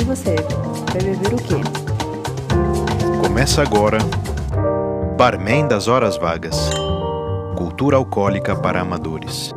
E você, vai beber o quê? Começa agora Barman das Horas Vagas Cultura Alcoólica para Amadores.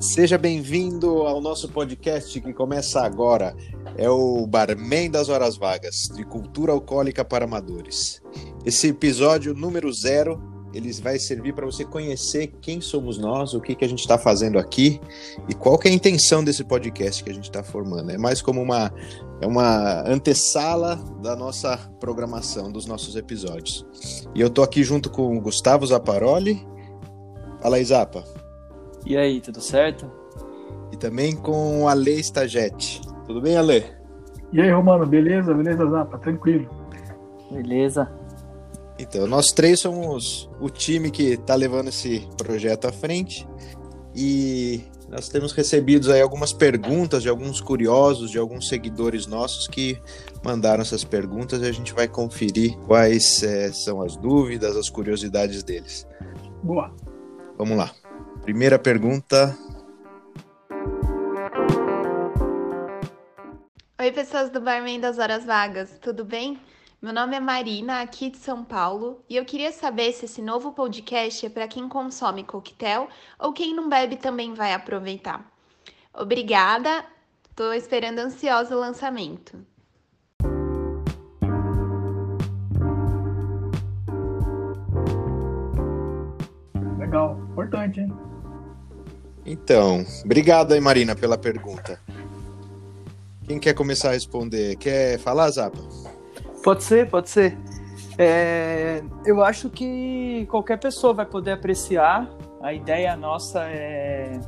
Seja bem-vindo ao nosso podcast que começa agora. É o Barman das Horas Vagas, de cultura alcoólica para amadores. Esse episódio número zero, ele vai servir para você conhecer quem somos nós, o que, que a gente está fazendo aqui e qual que é a intenção desse podcast que a gente está formando. É mais como uma, é uma antessala da nossa programação, dos nossos episódios. E eu tô aqui junto com o Gustavo Zaparoli. Fala aí, Zapa. E aí, tudo certo? E também com o Ale Stagete. Tudo bem, Ale? E aí, Romano, beleza? Beleza, Zapa? Tranquilo. Beleza. Então, nós três somos o time que está levando esse projeto à frente e nós temos recebido aí algumas perguntas de alguns curiosos, de alguns seguidores nossos que mandaram essas perguntas e a gente vai conferir quais é, são as dúvidas, as curiosidades deles. Boa. Vamos lá. Primeira pergunta. Oi, pessoas do Barman das Horas Vagas, tudo bem? Meu nome é Marina, aqui de São Paulo, e eu queria saber se esse novo podcast é para quem consome coquetel ou quem não bebe também vai aproveitar. Obrigada, estou esperando ansiosa o lançamento. Legal, importante, hein? Então, obrigado aí, Marina, pela pergunta. Quem quer começar a responder? Quer falar, Zapa? Pode ser, pode ser. É, eu acho que qualquer pessoa vai poder apreciar. A ideia nossa é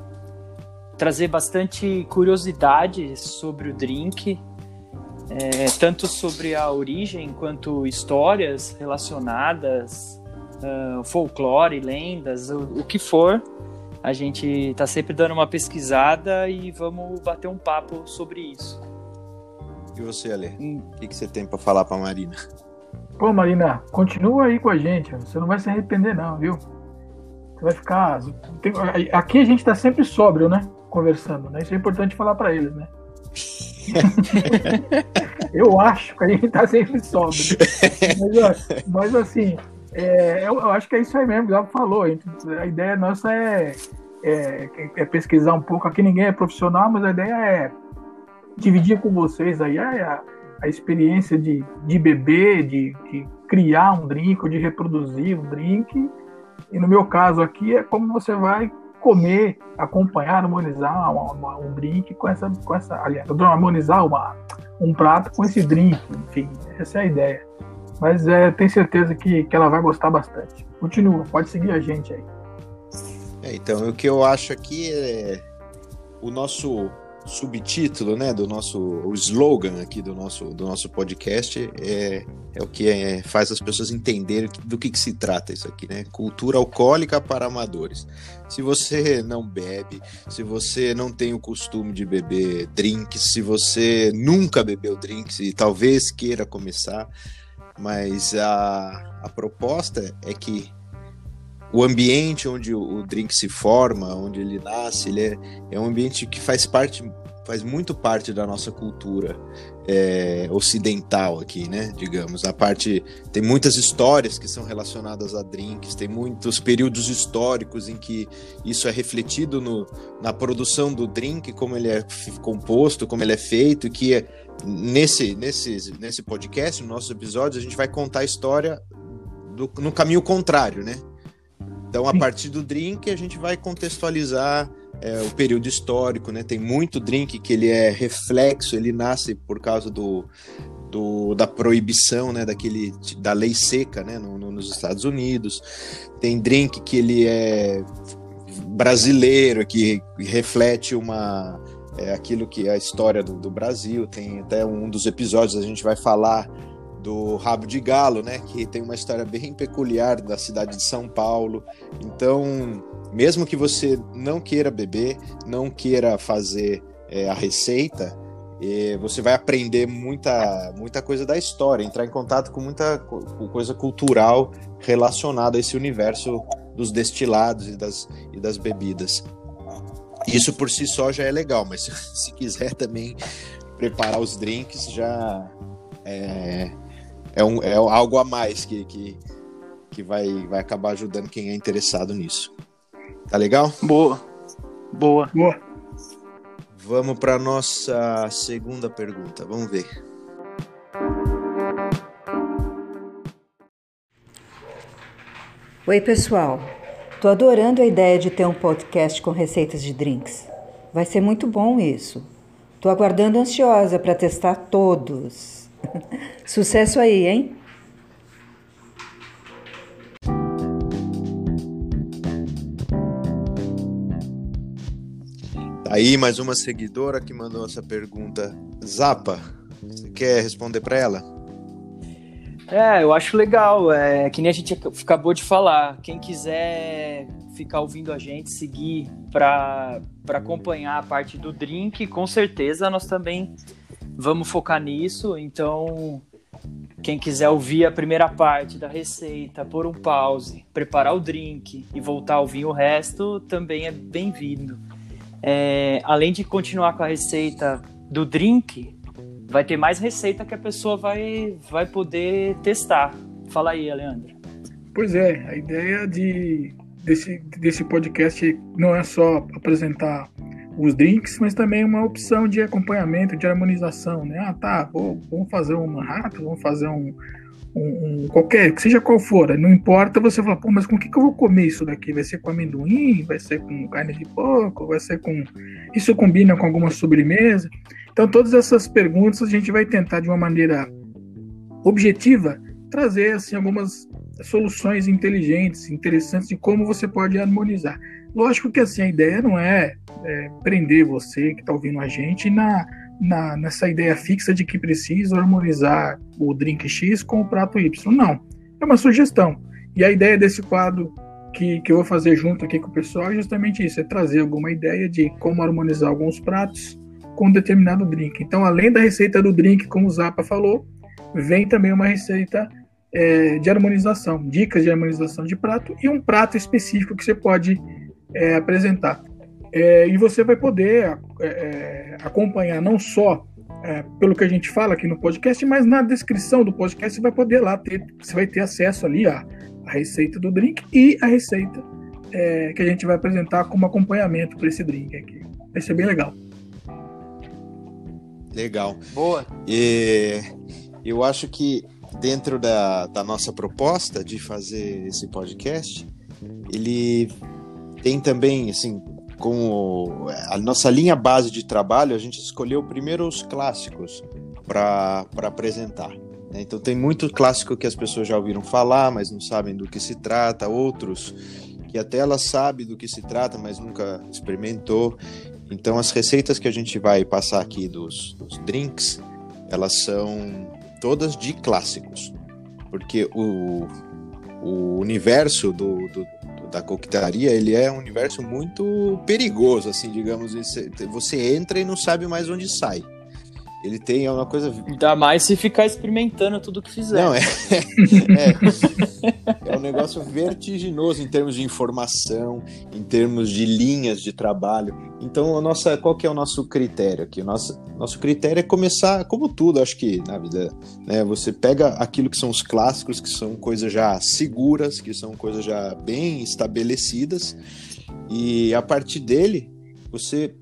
trazer bastante curiosidade sobre o drink, é, tanto sobre a origem quanto histórias relacionadas, uh, folclore, lendas, o, o que for. A gente está sempre dando uma pesquisada e vamos bater um papo sobre isso. E você, Ale? O que, que você tem para falar para Marina? Pô, Marina, continua aí com a gente. Você não vai se arrepender, não, viu? Você vai ficar. Tem... Aqui a gente está sempre sóbrio, né? Conversando, né? Isso é importante falar para eles, né? eu acho que a gente tá sempre sóbrio. Mas, mas assim, é, eu, eu, acho que é isso aí mesmo, o falou. A, gente, a, ideia nossa é, é, é, pesquisar um pouco. Aqui ninguém é profissional, mas a ideia é dividir com vocês aí a, a experiência de, de beber, de, de criar um drink, ou de reproduzir um drink. E no meu caso aqui é como você vai comer, acompanhar, harmonizar uma, uma, um drink com essa, com essa, aliás, harmonizar uma, um prato com esse drink, enfim, essa é a ideia. Mas é, tenho certeza que, que ela vai gostar bastante. Continua, pode seguir a gente aí. É, então, o que eu acho aqui é o nosso subtítulo, né, do nosso o slogan aqui do nosso do nosso podcast é, é o que é, faz as pessoas entenderem do que, que se trata isso aqui, né? Cultura alcoólica para amadores. Se você não bebe, se você não tem o costume de beber drinks, se você nunca bebeu drinks e talvez queira começar, mas a, a proposta é que o ambiente onde o, drink se forma, onde ele nasce, ele é, é um ambiente que faz parte, faz muito parte da nossa cultura é, ocidental aqui, né? Digamos, a parte tem muitas histórias que são relacionadas a drinks, tem muitos períodos históricos em que isso é refletido no, na produção do drink, como ele é composto, como ele é feito, que é, nesse, nesse, nesse podcast, nos nossos episódios, a gente vai contar a história do, no caminho contrário, né? Então, a partir do drink, a gente vai contextualizar é, o período histórico, né? Tem muito drink que ele é reflexo, ele nasce por causa do, do da proibição, né? Daquele, da lei seca, né? No, no, nos Estados Unidos. Tem drink que ele é brasileiro, que reflete uma é, aquilo que é a história do, do Brasil. Tem até um dos episódios a gente vai falar do Rabo de Galo, né? Que tem uma história bem peculiar da cidade de São Paulo. Então, mesmo que você não queira beber, não queira fazer é, a receita, E você vai aprender muita, muita coisa da história, entrar em contato com muita co- coisa cultural relacionada a esse universo dos destilados e das, e das bebidas. Isso por si só já é legal, mas se quiser também preparar os drinks, já é, é, um, é algo a mais que, que, que vai, vai acabar ajudando quem é interessado nisso. Tá legal? Boa. Boa. Boa. Vamos para nossa segunda pergunta. Vamos ver. Oi, pessoal. Tô adorando a ideia de ter um podcast com receitas de drinks. Vai ser muito bom isso. Tô aguardando ansiosa para testar todos. Sucesso aí, hein? Tá aí mais uma seguidora que mandou essa pergunta. Zapa, você quer responder para ela? É, eu acho legal. É que nem a gente ac- acabou de falar. Quem quiser ficar ouvindo a gente, seguir para acompanhar a parte do drink, com certeza nós também vamos focar nisso. Então, quem quiser ouvir a primeira parte da receita, pôr um pause, preparar o drink e voltar a ouvir o resto, também é bem-vindo. É, além de continuar com a receita do drink, vai ter mais receita que a pessoa vai, vai poder testar. Fala aí, Leandro. Pois é, a ideia de, desse, desse podcast não é só apresentar os drinks, mas também uma opção de acompanhamento, de harmonização, né? Ah, tá, vou, vamos fazer um Manhattan, vamos fazer um, um, um qualquer, que seja qual for, não importa, você fala, pô, mas com o que, que eu vou comer isso daqui? Vai ser com amendoim? Vai ser com carne de porco? Vai ser com... Isso combina com alguma sobremesa? Então, todas essas perguntas a gente vai tentar, de uma maneira objetiva, trazer assim, algumas soluções inteligentes, interessantes de como você pode harmonizar. Lógico que assim a ideia não é, é prender você que está ouvindo a gente na, na, nessa ideia fixa de que precisa harmonizar o drink X com o prato Y. Não, é uma sugestão. E a ideia desse quadro que, que eu vou fazer junto aqui com o pessoal é justamente isso, é trazer alguma ideia de como harmonizar alguns pratos com determinado drink. Então, além da receita do drink, como o Zapa falou, vem também uma receita é, de harmonização, dicas de harmonização de prato e um prato específico que você pode é, apresentar. É, e você vai poder é, acompanhar não só é, pelo que a gente fala aqui no podcast, mas na descrição do podcast você vai poder lá ter, você vai ter acesso ali a, a receita do drink e a receita é, que a gente vai apresentar como acompanhamento para esse drink aqui. Vai ser bem legal. Legal. Boa. E eu acho que dentro da, da nossa proposta de fazer esse podcast, ele tem também, assim, como a nossa linha base de trabalho, a gente escolheu primeiro os clássicos para apresentar. né? Então tem muito clássico que as pessoas já ouviram falar, mas não sabem do que se trata, outros que até ela sabe do que se trata, mas nunca experimentou. Então as receitas que a gente vai passar aqui dos, dos drinks, elas são todas de clássicos, porque o, o universo do, do, da coquetelaria ele é um universo muito perigoso, assim, digamos. Você entra e não sabe mais onde sai. Ele tem uma coisa. Ainda mais se ficar experimentando tudo que fizer. Não, é. é, é um negócio vertiginoso em termos de informação, em termos de linhas de trabalho. Então, a nossa, qual que é o nosso critério aqui? O nosso, nosso critério é começar, como tudo, acho que na vida, né? Você pega aquilo que são os clássicos, que são coisas já seguras, que são coisas já bem estabelecidas, e a partir dele, você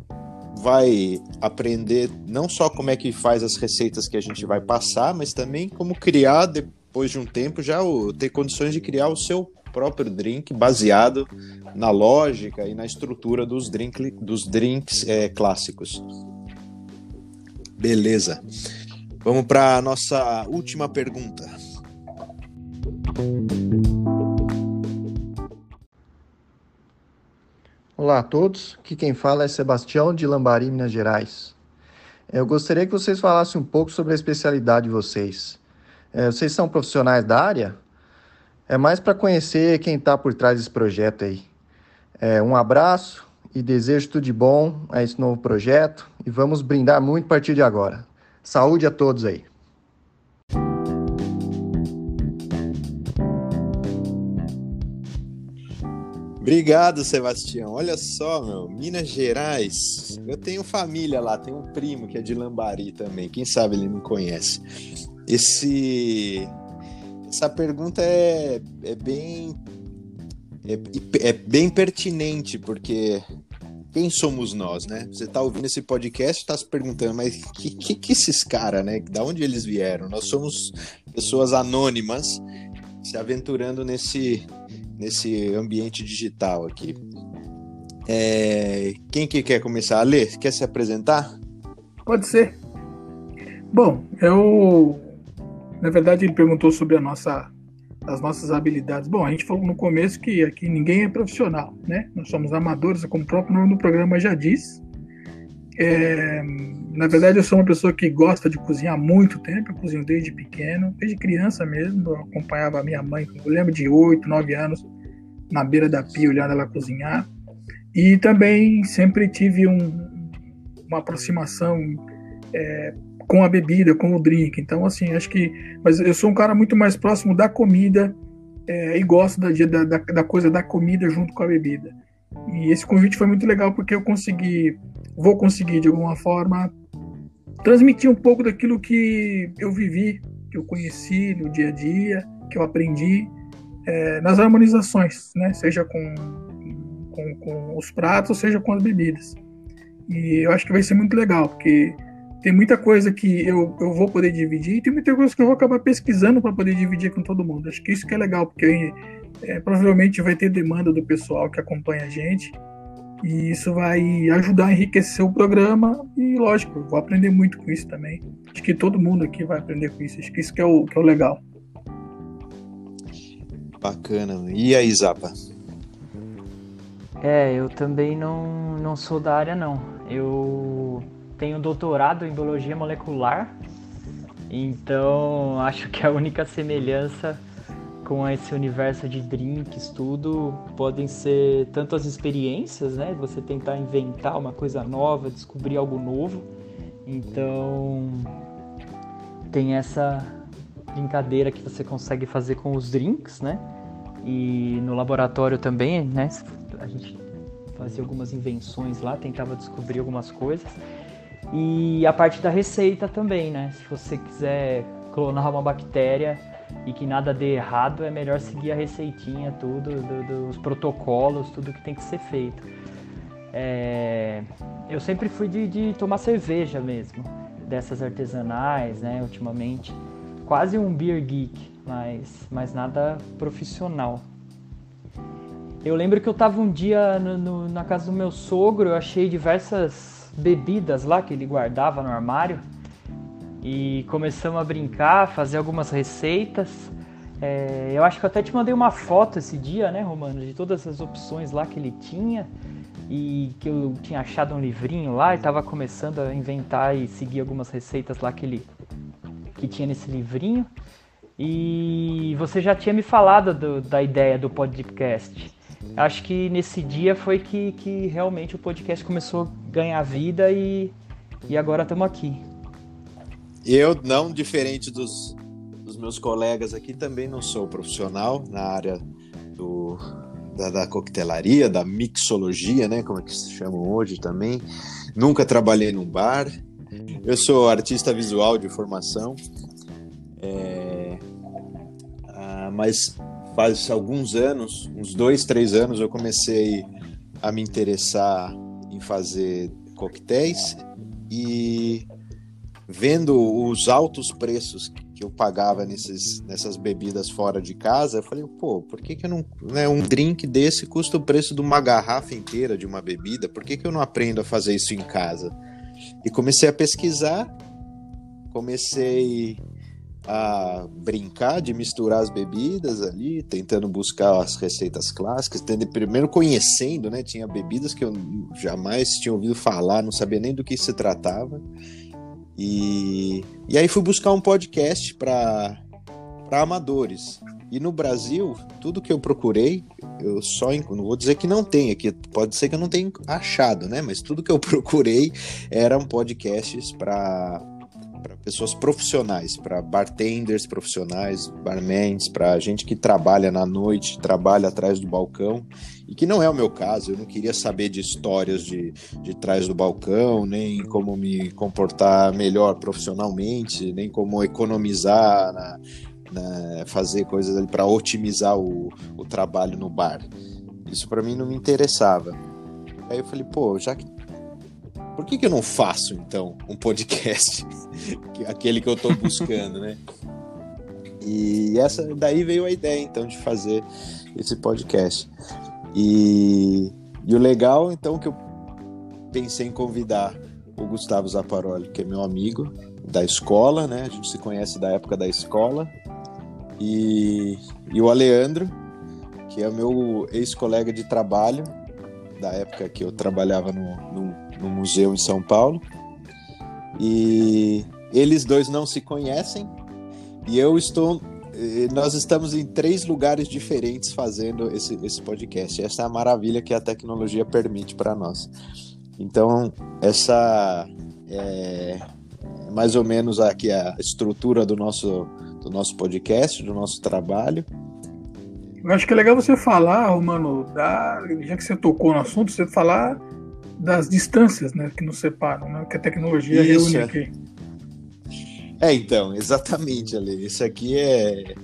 vai aprender não só como é que faz as receitas que a gente vai passar, mas também como criar, depois de um tempo, já o, ter condições de criar o seu próprio drink baseado na lógica e na estrutura dos, drink, dos drinks é, clássicos. Beleza. Vamos para a nossa última pergunta. Olá a todos, aqui quem fala é Sebastião de Lambari, Minas Gerais. Eu gostaria que vocês falassem um pouco sobre a especialidade de vocês. Vocês são profissionais da área? É mais para conhecer quem está por trás desse projeto aí. Um abraço e desejo tudo de bom a esse novo projeto e vamos brindar muito a partir de agora. Saúde a todos aí. Obrigado, Sebastião. Olha só, meu, Minas Gerais. Eu tenho família lá, tenho um primo que é de Lambari também. Quem sabe ele me conhece. Esse, essa pergunta é, é bem é, é bem pertinente porque quem somos nós, né? Você está ouvindo esse podcast, está se perguntando, mas que, que, que esses caras, né? Da onde eles vieram? Nós somos pessoas anônimas se aventurando nesse nesse ambiente digital aqui. É, quem que quer começar? Ale, quer se apresentar? Pode ser. Bom, eu. Na verdade, ele perguntou sobre a nossa, as nossas habilidades. Bom, a gente falou no começo que aqui ninguém é profissional, né? Nós somos amadores, como o próprio nome do programa já diz. É, na verdade, eu sou uma pessoa que gosta de cozinhar há muito tempo. Eu cozinho desde pequeno, desde criança mesmo. Eu acompanhava a minha mãe, eu lembro de 8, 9 anos, na beira da pia, olhando ela cozinhar. E também sempre tive um, uma aproximação é, com a bebida, com o drink. Então, assim, acho que. Mas eu sou um cara muito mais próximo da comida é, e gosto da, da, da coisa da comida junto com a bebida. E esse convite foi muito legal porque eu consegui vou conseguir de alguma forma transmitir um pouco daquilo que eu vivi, que eu conheci no dia a dia, que eu aprendi é, nas harmonizações, né? Seja com, com, com, os pratos, seja com as bebidas. E eu acho que vai ser muito legal, porque tem muita coisa que eu, eu vou poder dividir e tem muita coisa que eu vou acabar pesquisando para poder dividir com todo mundo. Acho que isso que é legal, porque é, provavelmente vai ter demanda do pessoal que acompanha a gente e isso vai ajudar a enriquecer o programa e, lógico, vou aprender muito com isso também. Acho que todo mundo aqui vai aprender com isso. Acho que isso que é o, que é o legal. Bacana. E aí, Zapa? É, eu também não, não sou da área, não. Eu tenho doutorado em biologia molecular, então acho que a única semelhança com esse universo de drinks, tudo, podem ser tanto as experiências, né? Você tentar inventar uma coisa nova, descobrir algo novo. Então, tem essa brincadeira que você consegue fazer com os drinks, né? E no laboratório também, né? A gente fazia algumas invenções lá, tentava descobrir algumas coisas. E a parte da receita também, né? Se você quiser clonar uma bactéria, e que nada dê errado, é melhor seguir a receitinha, tudo, do, protocolos, tudo que tem que ser feito. É, eu sempre fui de, de, tomar cerveja mesmo, dessas artesanais, né, ultimamente. Quase um beer geek, mas, mas nada profissional. Eu lembro que eu tava um dia no, no, na casa do meu sogro, eu achei diversas bebidas lá que ele guardava no armário e começamos a brincar, fazer algumas receitas. É, eu acho que eu até te mandei uma foto esse dia, né, Romano, de todas as opções lá que ele tinha e que eu tinha achado um livrinho lá e estava começando a inventar e seguir algumas receitas lá que ele que tinha nesse livrinho. E você já tinha me falado do, da ideia do podcast. Acho que nesse dia foi que, que realmente o podcast começou a ganhar vida e, e agora estamos aqui. Eu, não diferente dos, dos meus colegas aqui, também não sou profissional na área do, da, da coquetelaria, da mixologia, né? Como é que se chamam hoje também. Nunca trabalhei num bar. Eu sou artista visual de formação. É, ah, mas faz alguns anos, uns dois, três anos, eu comecei a me interessar em fazer coquetéis e vendo os altos preços que eu pagava nesses, nessas bebidas fora de casa, eu falei, pô, por que, que eu não. Né, um drink desse custa o preço de uma garrafa inteira de uma bebida, por que, que eu não aprendo a fazer isso em casa? E comecei a pesquisar, comecei a brincar de misturar as bebidas ali, tentando buscar as receitas clássicas, tendo, primeiro conhecendo, né? Tinha bebidas que eu jamais tinha ouvido falar, não sabia nem do que se tratava. E, e aí fui buscar um podcast para amadores. E no Brasil, tudo que eu procurei, eu só não vou dizer que não tem aqui, pode ser que eu não tenha achado, né? Mas tudo que eu procurei eram podcasts para para pessoas profissionais, para bartenders profissionais, barmans, para gente que trabalha na noite, trabalha atrás do balcão, e que não é o meu caso. Eu não queria saber de histórias de, de trás do balcão, nem como me comportar melhor profissionalmente, nem como economizar na, né, fazer coisas ali para otimizar o, o trabalho no bar. Isso para mim não me interessava. Aí eu falei, pô, já que por que, que eu não faço então um podcast, aquele que eu estou buscando, né? E essa daí veio a ideia então de fazer esse podcast. E, e o legal então que eu pensei em convidar o Gustavo Zaparoli, que é meu amigo da escola, né? A gente se conhece da época da escola e, e o Aleandro, que é meu ex-colega de trabalho, da época que eu trabalhava no, no, no, museu em São Paulo. E eles dois não se conhecem e eu estou. Nós estamos em três lugares diferentes fazendo esse, esse podcast. Essa é a maravilha que a tecnologia permite para nós. Então, essa é mais ou menos aqui a estrutura do nosso do nosso podcast, do nosso trabalho. Eu acho que é legal você falar, Romano, da, já que você tocou no assunto, você falar das distâncias né, que nos separam, né, que a tecnologia Isso, reúne é. aqui. É, então, exatamente, Ale. Isso aqui é.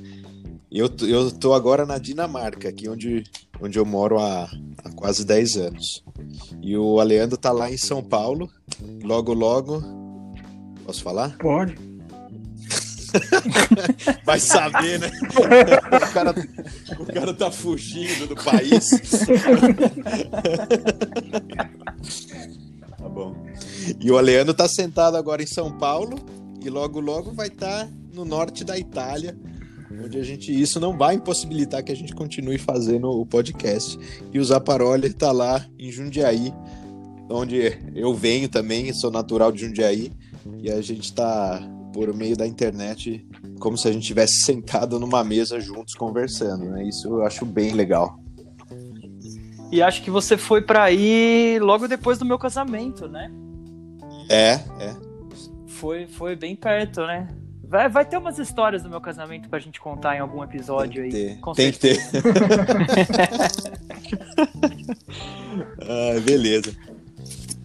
Eu, eu tô agora na Dinamarca, aqui onde, onde eu moro há, há quase 10 anos. E o Aleandro tá lá em São Paulo. Logo, logo. Posso falar? Pode. Vai saber, né? O cara, o cara tá fugindo do país. tá bom. E o Aleano tá sentado agora em São Paulo e logo logo vai estar tá no norte da Itália, onde a gente isso não vai impossibilitar que a gente continue fazendo o podcast. E o Zaparoli tá lá em Jundiaí, onde eu venho também, sou natural de Jundiaí, e a gente tá por meio da internet, como se a gente tivesse sentado numa mesa juntos conversando, né? Isso eu acho bem legal. E acho que você foi para aí logo depois do meu casamento, né? É, é. Foi, foi bem perto, né? Vai, vai ter umas histórias do meu casamento pra gente contar em algum episódio Tem aí. Com Tem que ter. ah, beleza.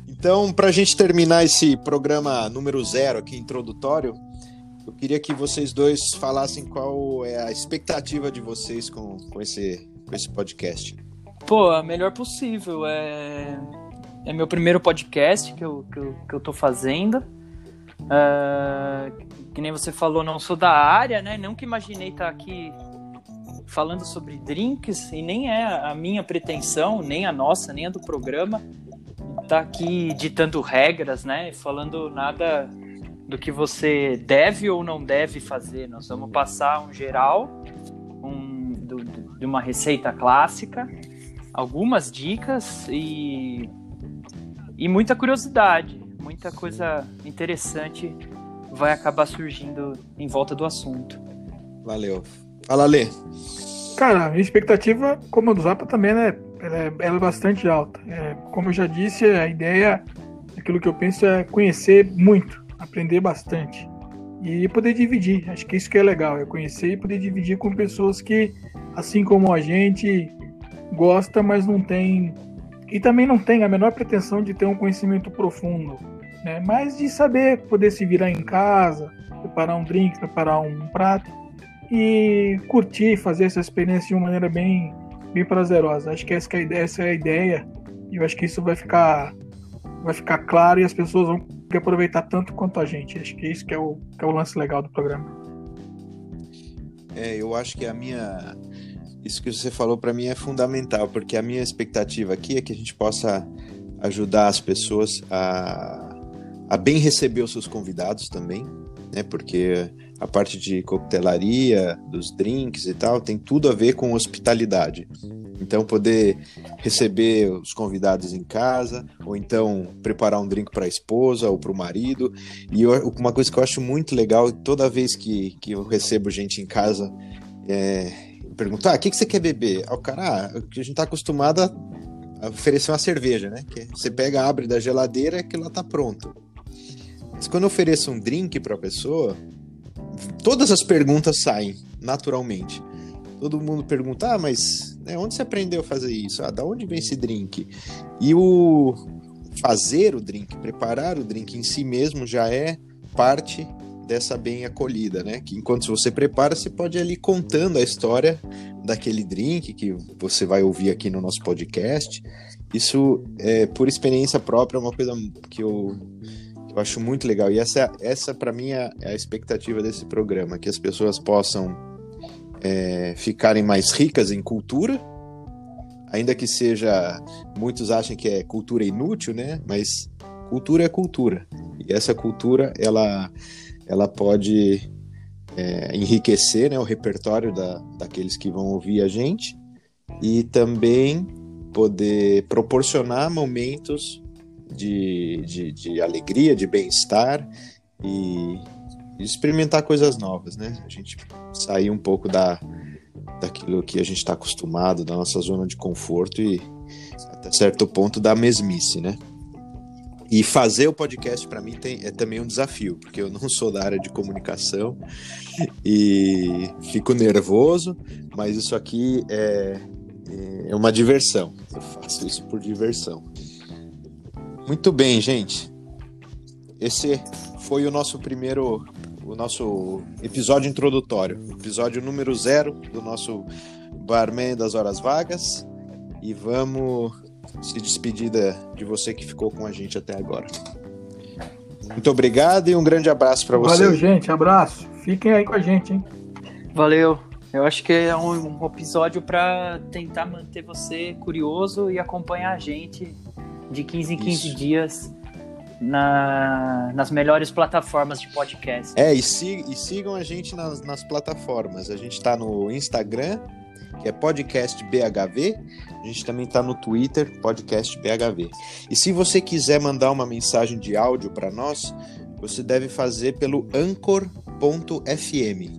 Então, para a gente terminar esse programa número zero aqui, introdutório, eu queria que vocês dois falassem qual é a expectativa de vocês com, com, esse, com esse podcast. Pô, a melhor possível. É, é meu primeiro podcast que eu, que eu, que eu tô fazendo. Uh, que nem você falou, não sou da área, né? Nunca imaginei estar aqui falando sobre drinks e nem é a minha pretensão, nem a nossa, nem a do programa tá aqui ditando regras, né? Falando nada do que você deve ou não deve fazer. Nós vamos passar um geral um, do, de uma receita clássica, algumas dicas e, e muita curiosidade, muita coisa interessante vai acabar surgindo em volta do assunto. Valeu. Fala, Lê. Cara, a minha expectativa, como a do Zapa, também né, ela é, ela é bastante alta. É, como eu já disse, a ideia, aquilo que eu penso é conhecer muito, aprender bastante e poder dividir. Acho que isso que é legal, é conhecer e poder dividir com pessoas que, assim como a gente, gosta, mas não tem e também não tem a menor pretensão de ter um conhecimento profundo, né? Mas de saber poder se virar em casa, preparar um drink, preparar um prato e curtir, fazer essa experiência de uma maneira bem bem prazerosa. Acho que essa, é a ideia, essa é a ideia. E eu acho que isso vai ficar, vai ficar claro e as pessoas vão aproveitar tanto quanto a gente. Acho que isso que é o, que é o lance legal do programa. É, eu acho que a minha. Isso que você falou para mim é fundamental, porque a minha expectativa aqui é que a gente possa ajudar as pessoas a, a bem receber os seus convidados também, né? Porque a parte de coquetelaria, dos drinks e tal, tem tudo a ver com hospitalidade. Então, poder receber os convidados em casa, ou então preparar um drink para a esposa ou para o marido. E eu, uma coisa que eu acho muito legal, toda vez que, que eu recebo gente em casa, é perguntar: ah, o que, que você quer beber? Aí o cara, ah, a gente está acostumado a oferecer uma cerveja, né? Que você pega, abre da geladeira e aquilo lá tá pronto. Mas quando eu ofereço um drink para a pessoa, todas as perguntas saem naturalmente. Todo mundo pergunta, ah, mas né, onde você aprendeu a fazer isso? Ah, da onde vem esse drink? E o fazer o drink, preparar o drink em si mesmo já é parte dessa bem acolhida, né? Que enquanto você prepara, você pode ir ali contando a história daquele drink que você vai ouvir aqui no nosso podcast. Isso, é, por experiência própria, é uma coisa que eu, eu acho muito legal. E essa, essa para mim, é, é a expectativa desse programa: que as pessoas possam é, ficarem mais ricas em cultura, ainda que seja. Muitos achem que é cultura inútil, né? Mas cultura é cultura. E essa cultura, ela, ela pode é, enriquecer né, o repertório da, daqueles que vão ouvir a gente e também poder proporcionar momentos de, de, de alegria, de bem-estar e, experimentar coisas novas, né? A gente sair um pouco da, daquilo que a gente está acostumado, da nossa zona de conforto e até certo ponto da mesmice, né? E fazer o podcast para mim tem, é também um desafio, porque eu não sou da área de comunicação e fico nervoso, mas isso aqui é, é uma diversão. Eu faço isso por diversão. Muito bem, gente. Esse foi o nosso primeiro, o nosso episódio introdutório, episódio número zero do nosso Barman das Horas Vagas. E vamos se despedir de você que ficou com a gente até agora. Muito obrigado e um grande abraço para você. Valeu, gente. Abraço. Fiquem aí com a gente, hein? Valeu. Eu acho que é um, um episódio para tentar manter você curioso e acompanhar a gente de 15 em 15 Isso. dias na, nas melhores plataformas de podcast. É, e, sig, e sigam a gente nas, nas plataformas. A gente está no Instagram, que é podcast BHV. A gente também está no Twitter, podcast BHV. E se você quiser mandar uma mensagem de áudio para nós, você deve fazer pelo anchor.fm.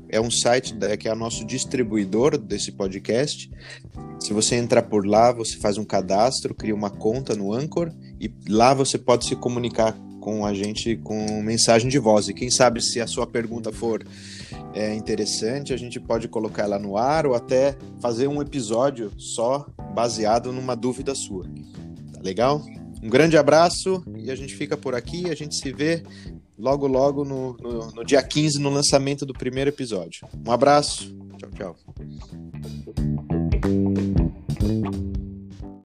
É um site que é nosso distribuidor desse podcast. Se você entrar por lá, você faz um cadastro, cria uma conta no Anchor e lá você pode se comunicar com a gente com mensagem de voz. E quem sabe se a sua pergunta for é, interessante, a gente pode colocar ela no ar ou até fazer um episódio só baseado numa dúvida sua. Tá legal? Um grande abraço e a gente fica por aqui. A gente se vê logo, logo no, no, no dia 15, no lançamento do primeiro episódio. Um abraço. Tchau, tchau.